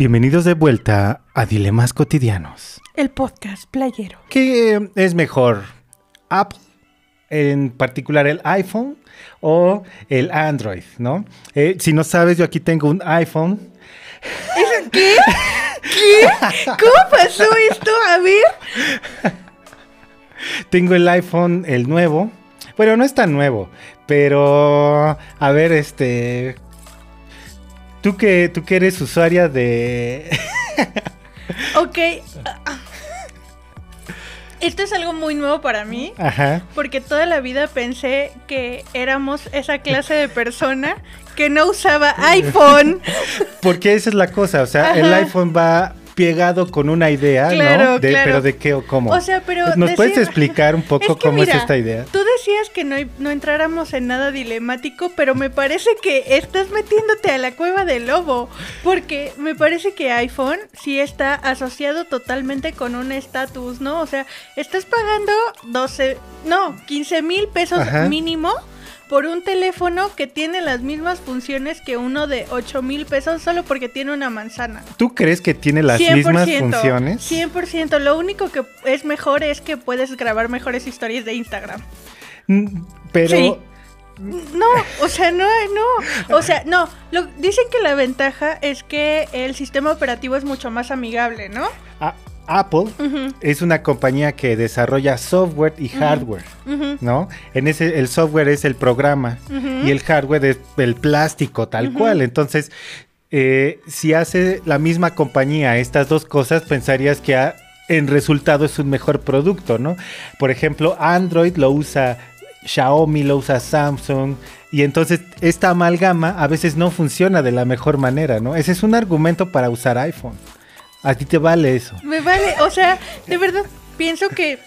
Bienvenidos de vuelta a Dilemas Cotidianos. El podcast playero. ¿Qué eh, es mejor? ¿Apple? En particular el iPhone o el Android, ¿no? Eh, si no sabes, yo aquí tengo un iPhone. ¿Qué? ¿Qué? ¿Cómo pasó esto? A ver. Tengo el iPhone, el nuevo. Bueno, no es tan nuevo, pero a ver, este, tú que tú que eres usuaria de Ok. Esto es algo muy nuevo para mí. Ajá. Porque toda la vida pensé que éramos esa clase de persona que no usaba iPhone. Porque esa es la cosa, o sea, el iPhone va pegado con una idea, Claro, ¿no? De- claro. Pero de qué o cómo. O sea, pero ¿Nos puedes explicar un poco Es que cómo mira, es esta idea? Tú decías que no, no entráramos en nada dilemático, pero me parece que estás metiéndote a la cueva del lobo. Porque me parece que iPhone sí está asociado totalmente con un estatus, ¿no? O sea, estás pagando 12, no, 15 mil pesos Ajá. mínimo por un teléfono que tiene las mismas funciones que uno de 8 mil pesos solo porque tiene una manzana. ¿Tú crees que tiene las mismas funciones? 100%. Lo único que es mejor es que puedes grabar mejores historias de Instagram. Mm, Pero Sí. No, o sea, no, no. O sea, no. Lo, dicen que la ventaja es que el sistema operativo es mucho más amigable, ¿no? a- Apple es una compañía que desarrolla software y hardware, ¿no? En ese el software es el programa y el hardware es el plástico tal cual. Entonces, eh, si hace la misma compañía estas dos cosas, pensarías que ha- en resultado es un mejor producto, ¿no? Por ejemplo, Android lo usa Xiaomi, lo usa Samsung. Y entonces esta amalgama a veces no funciona de la mejor manera, ¿no? Ese es un argumento para usar iPhone. A ti te vale eso. Me vale, o sea, de verdad, pienso que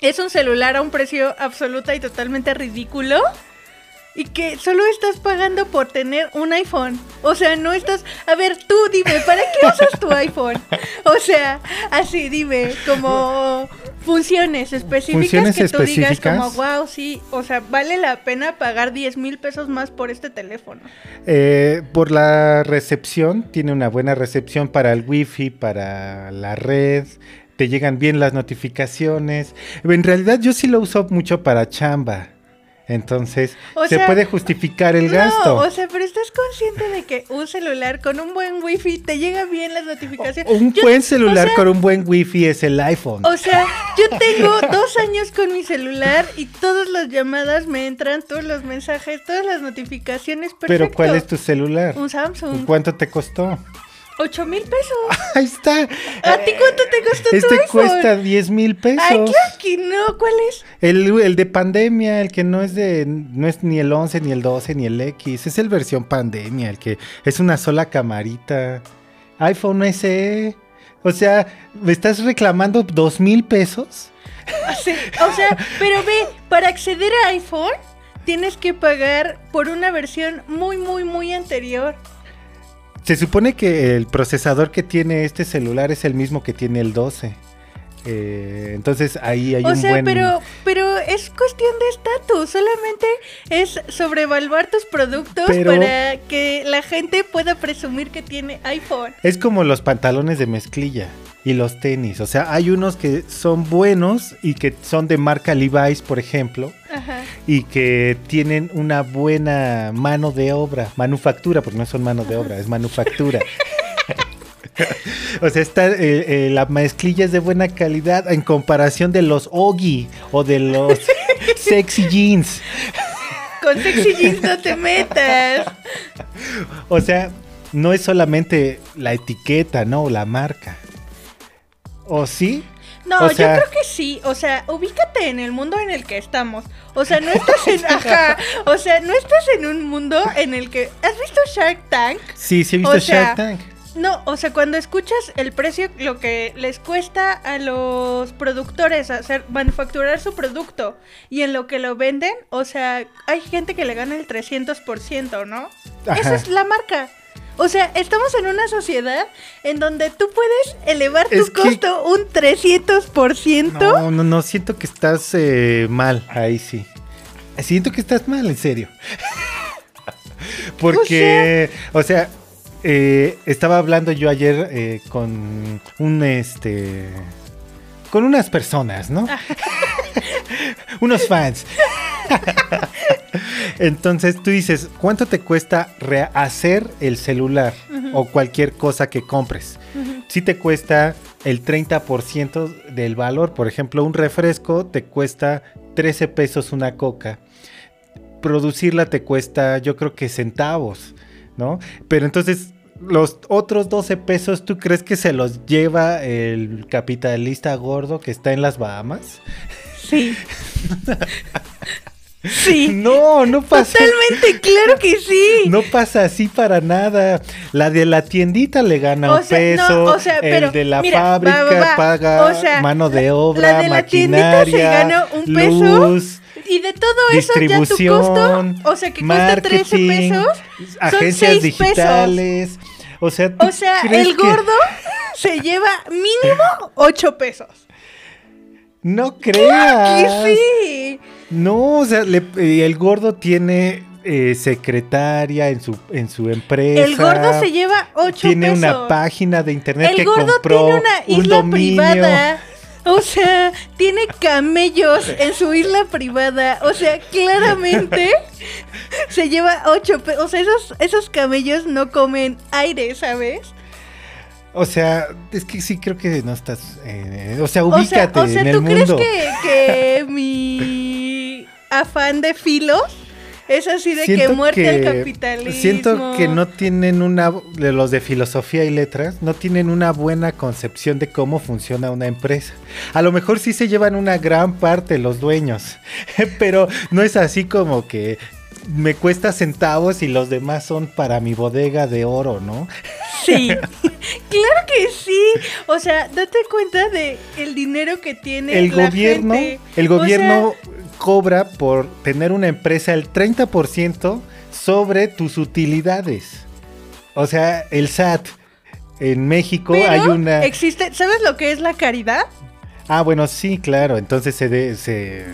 es un celular a un precio absoluta y totalmente ridículo. Y que solo estás pagando por tener un iPhone. O sea, no estás... A ver, tú dime, ¿para qué usas tu iPhone? O sea, así dime, como funciones específicas Funciones que tú digas como, wow, sí, o sea, vale la pena pagar 10 mil pesos más por este teléfono. Eh, por la recepción, tiene una buena recepción para el wifi, para la red, te llegan bien las notificaciones. En realidad yo sí lo uso mucho para chamba. Entonces, O se sea, puede justificar el no, gasto. o sea, pero estás consciente de que un celular con un buen wifi te llega bien las notificaciones. un Yo- buen celular o sea, con un buen wifi es el iPhone. O sea, yo tengo dos años con mi celular y todas las llamadas me entran, todos los mensajes, todas las notificaciones. Perfecto. Pero ¿cuál es tu celular? Un Samsung. ¿Cuánto te costó? Ocho mil pesos. Ahí está. ¿A ti cuánto te costó tu Este iPhone? cuesta 10 mil pesos. Ay, claro que no. ¿Cuál es? El, el de pandemia, el que no es de, no es ni el 11, ni el 12, ni el X, es el versión pandemia, el que es una sola camarita. iPhone SE. O sea, ¿me estás reclamando dos mil pesos? Sí, o sea, pero ve, para acceder a iPhone tienes que pagar por una versión muy, muy, muy anterior. Se supone que el procesador que tiene este celular es el mismo que tiene el 12. Eh, entonces ahí hay o un sea, buen... pero, pero es cuestión de estatus. Solamente es sobrevaluar tus productos Pero- para que la gente pueda presumir que tiene iPhone. Es como los pantalones de mezclilla y los tenis. O sea, hay unos que son buenos y que son de marca Levi's, por ejemplo, Ajá. y que tienen una buena mano de obra, manufactura, porque no son mano de obra, es manufactura. o sea, está, eh, eh, la mezclilla es de buena calidad en comparación de los Ogi o de los sexy jeans. Con sexy jeans no te metas. O sea, no es solamente la etiqueta, ¿no? La marca. ¿O sí? No, O sea- yo creo que sí. O sea, ubícate en el mundo en el que estamos. O sea, no estás en. Ajá. O sea, no estás en un mundo en el que. ¿Has visto Shark Tank? Sí, sí he visto O sea, Shark Tank. No, o sea, cuando escuchas el precio, lo que les cuesta a los productores hacer, manufacturar su producto y en lo que lo venden, o sea, hay gente que le gana el 300%, ¿no? Ajá. Esa es la marca. O sea, estamos en una sociedad en donde tú puedes elevar tu que- costo un 300%. No, no, no, siento que estás eh, mal, ahí sí. Siento que estás mal, en serio. Porque, o sea, eh, estaba hablando yo ayer eh, con un este. Con unas personas, ¿no? Unos fans. Entonces tú dices, ¿cuánto te cuesta hacer el celular o cualquier cosa que compres? Si te cuesta el 30% del valor, por ejemplo, un refresco te cuesta 13 pesos una coca. Producirla te cuesta, yo creo que centavos, ¿no? Pero entonces los otros 12 pesos, ¿tú crees que se los lleva el capitalista gordo que está en las Bahamas? Sí. Sí. No, no pasa. Totalmente, claro que sí. No pasa así para nada. La de la tiendita le gana un peso. el de la fábrica paga mano de obra, la de la tiendita se gana un peso. y de todo eso ya tu costo, o sea, que cuesta 13 pesos, agencias digitales. O sea, o sea el gordo se lleva mínimo 8 pesos. No creas. que sí. No, o sea, el gordo tiene eh, secretaria en su, en su empresa. El gordo se lleva 8 Tiene una página de internet el que gordo compró tiene una isla privada. O sea, tiene camellos en su isla privada. O sea, claramente se lleva 8 pesos. O sea, esos, esos camellos no comen aire, ¿sabes? O sea, es que sí creo que no estás. Eh, o sea, ubícate o sea, en el mundo. ¿tú crees que, afán de filos es así de que muerte al capitalismo? Siento que no tienen una. De los de filosofía y letras, no tienen una buena concepción de cómo funciona una empresa. A lo mejor sí se llevan una gran parte los dueños, pero no es así como que me cuesta centavos y los demás son para mi bodega de oro, ¿no? Sí, claro que sí. O sea, date cuenta de el dinero que tiene el gobierno. El gobierno cobra por tener una empresa el 30% sobre tus utilidades. O sea, el SAT en México hay una existe, ¿sabes lo que es la caridad? Ah, bueno, sí, claro. Entonces se, se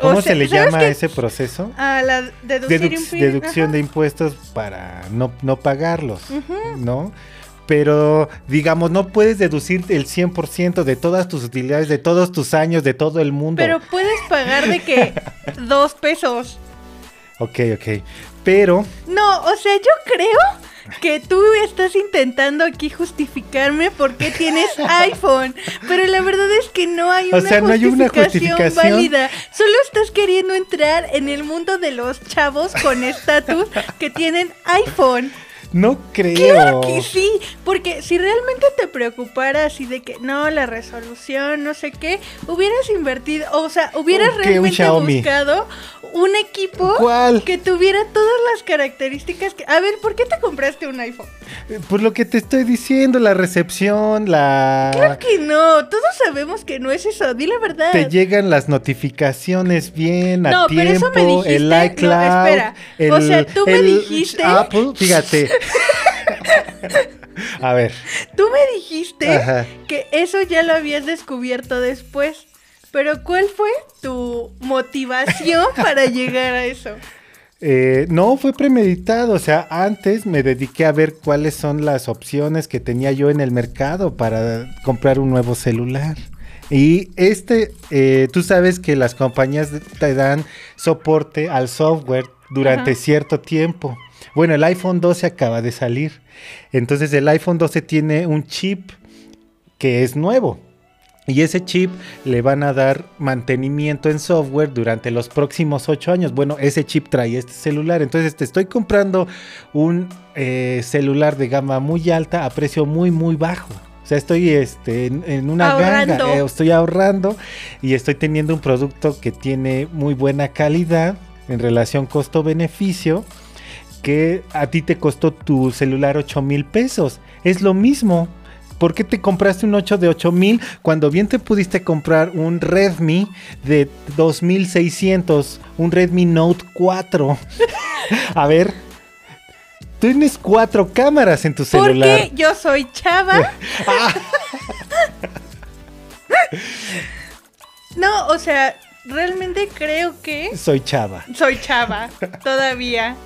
¿Cómo se le llama a ese proceso? A la deducción de impuestos para no, no pagarlos, ¿no? Pero, digamos, no puedes deducir el 100% de todas tus utilidades, de todos tus años, de todo el mundo. Pero puedes pagar de que dos pesos. Ok, ok. Pero... No, o sea, yo creo que tú estás intentando aquí justificarme porque tienes iPhone, pero la verdad es que no hay, una, justificación hay una justificación válida. Solo estás queriendo entrar en el mundo de los chavos con estatus que tienen iPhone. No creo. Claro que sí, porque si realmente te preocupara así de que no, la resolución, no sé qué, hubieras invertido, o sea, hubieras realmente buscado un equipo que tuviera todas las características que... A ver, ¿por qué te compraste un iPhone? Eh, por lo que te estoy diciendo, la recepción, la... Claro que no, todos sabemos que no es eso, di la verdad. Te llegan las notificaciones bien a no, tiempo, pero eso me dijiste, el iCloud, no, espera. o sea, tú me dijiste... Apple, fíjate. A ver. Tú me dijiste que eso ya lo habías descubierto después. Pero ¿cuál fue tu motivación para llegar a eso? Eh, no, fue premeditado. O sea, antes me dediqué a ver cuáles son las opciones que tenía yo en el mercado para comprar un nuevo celular. Y este, eh, tú sabes que las compañías te dan soporte al software durante cierto tiempo. Bueno, el iPhone 12 acaba de salir. Entonces el iPhone 12 tiene un chip que es nuevo. Y ese chip le van a dar mantenimiento en software durante los próximos ocho años. Bueno, ese chip trae este celular. Entonces te estoy comprando un eh, celular de gama muy alta a precio muy, muy bajo. O sea, estoy este, en, una ganga, eh, estoy ahorrando y estoy teniendo un producto que tiene muy buena calidad en relación costo-beneficio que a ti te costó tu celular 8 mil pesos. Es lo mismo. ¿Por qué te compraste un 8 de 8 mil cuando bien te pudiste comprar un Redmi de 2600, un Redmi Note 4? a ver, tienes cuatro cámaras en tu celular. Porque yo soy chava. Ah. no, o sea, realmente creo que... Soy chava. Soy chava, todavía.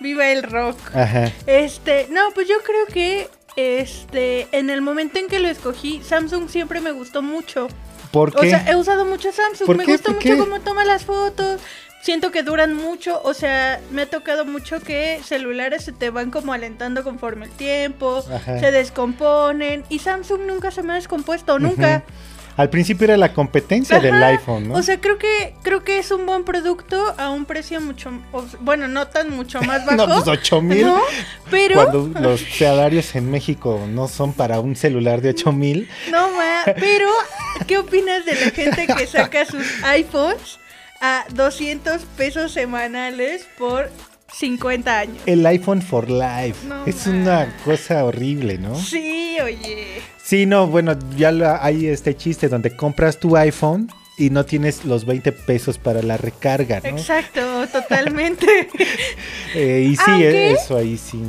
Viva el rock. Ajá. Este, no, pues yo creo que este, en el momento en que lo escogí, Samsung siempre me gustó mucho. ¿Por O qué? sea, he usado mucho Samsung, ¿Por me qué? gusta ¿Por mucho cómo toma las fotos. Siento que duran mucho, o sea, me ha tocado mucho que celulares se te van como alentando conforme el tiempo, Ajá. se descomponen y Samsung nunca se me ha descompuesto, nunca. Al principio era la competencia del iPhone, ¿no? O sea, creo que creo que es un buen producto a un precio mucho, bueno, no tan mucho más bajo. no, pues 8 mil. ¿no? Pero Cuando los salarios en México no son para un celular de 8 mil. No, ma, pero ¿qué opinas de la gente que saca sus iPhones a 200 pesos semanales por 50 años? El iPhone for Life. No, es man. una cosa horrible, ¿no? Sí, oye. Sí, no, bueno, ya la- hay este chiste donde compras tu iPhone y no tienes los 20 pesos para la recarga, ¿no? Exacto, totalmente. Eh, y sí, Aunque- eso ahí sí.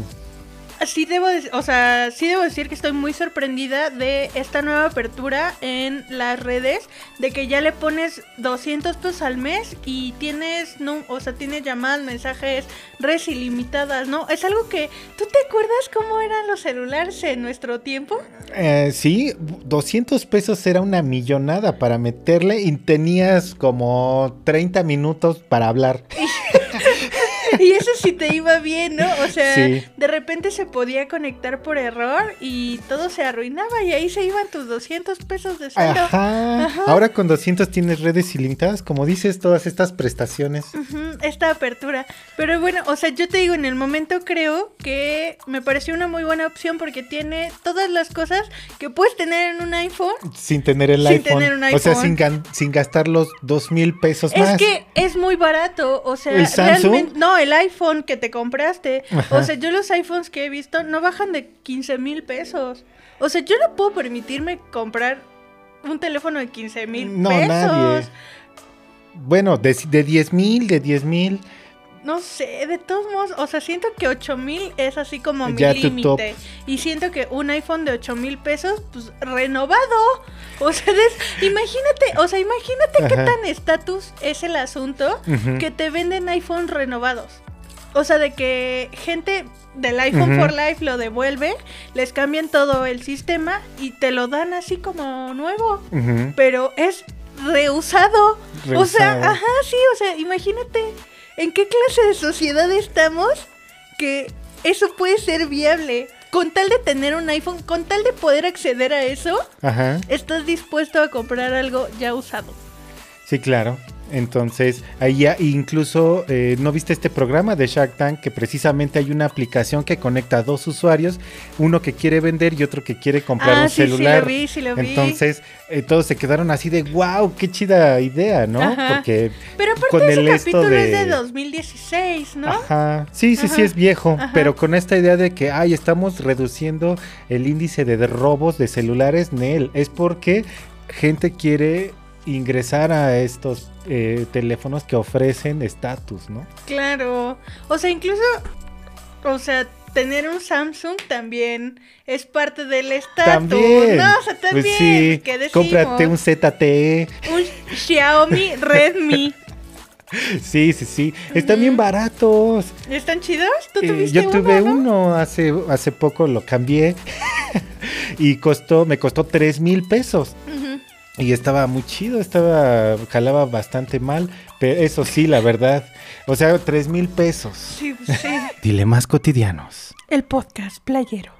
Sí debo, de- o sea, sí debo decir que estoy muy sorprendida de esta nueva apertura en las redes, de que ya le pones 200 pesos al mes y tienes, no, o sea, tienes llamadas, mensajes, redes ilimitadas, ¿no? Es algo que, ¿tú te acuerdas cómo eran los celulares en nuestro tiempo? Eh, sí, 200 pesos era una millonada para meterle y tenías como 30 minutos para hablar. Y eso sí te iba bien, ¿no? O sea, Sí. de repente se podía conectar por error y todo se arruinaba y ahí se iban tus 200 pesos de saldo. Ajá. Ajá. Ahora con 200 tienes redes ilimitadas, como dices, todas estas prestaciones. Esta apertura. Pero bueno, o sea, yo te digo, en el momento creo que me pareció una muy buena opción porque tiene todas las cosas que puedes tener en un iPhone. Sin tener el Sin iPhone. tener un O sea, iPhone. sin, sin gastar los 2 mil pesos Es más. que es muy barato, o sea, ¿El Samsung? realmente, no, el iPhone que te compraste, Ajá. o sea, yo los iPhones que he visto no bajan de 15 mil pesos. O sea, yo no puedo permitirme comprar un teléfono de 15 mil No, pesos. nadie. Bueno, de, de 10 mil, de 10 mil. No sé, de todos modos, o sea, siento que 8000 es así como mi límite. Y siento que un iPhone de 8000 pesos, pues renovado. O sea, imagínate, o sea, imagínate qué tan estatus es el asunto que te venden iPhone renovados. O sea, de que gente del iPhone Ujú. for Life lo devuelve, les cambian todo el sistema y te lo dan así como nuevo. Pero es reusado. O sea, Reusado. ajá, sí, o sea, imagínate en qué clase de sociedad estamos que eso puede ser viable. Con tal de tener un iPhone, con tal de poder acceder a eso, Ajá. estás dispuesto a comprar algo ya usado. Sí, claro. Entonces, ahí ya incluso, eh, ¿no viste este programa de Shark Tank? Que precisamente hay una aplicación que conecta a dos usuarios, uno que quiere vender y otro que quiere comprar ah, un sí, celular. sí lo vi, sí lo vi. Entonces, eh, todos se quedaron así de, wow, qué chida idea, ¿no? Ajá. Porque Pero aparte con ese el capítulo es de- de 2016, ¿no? Ajá. Sí, sí, sí es viejo, Ajá. pero con esta idea de que, ay, estamos reduciendo el índice de, de robos de celulares, Nel, es porque gente quiere ingresar a estos eh, teléfonos que ofrecen estatus, ¿no? Claro. O sea, incluso, o sea, tener un Samsung también es parte del estatus. También. No, o sea, también. Pues sí, ¿qué decimos? cómprate un ZTE. Un Xiaomi Redmi. Sí, sí, sí. Están bien baratos. ¿Están chidos? ¿Tú Eh, yo tuve uno? ¿no? uno hace, hace poco, lo cambié y costó, me costó 3 mil pesos. Y estaba muy chido, estaba, jalaba bastante mal, pero eso sí, la verdad. O sea, 3 mil pesos. Sí, pues sí. Dilemas cotidianos. El podcast playero.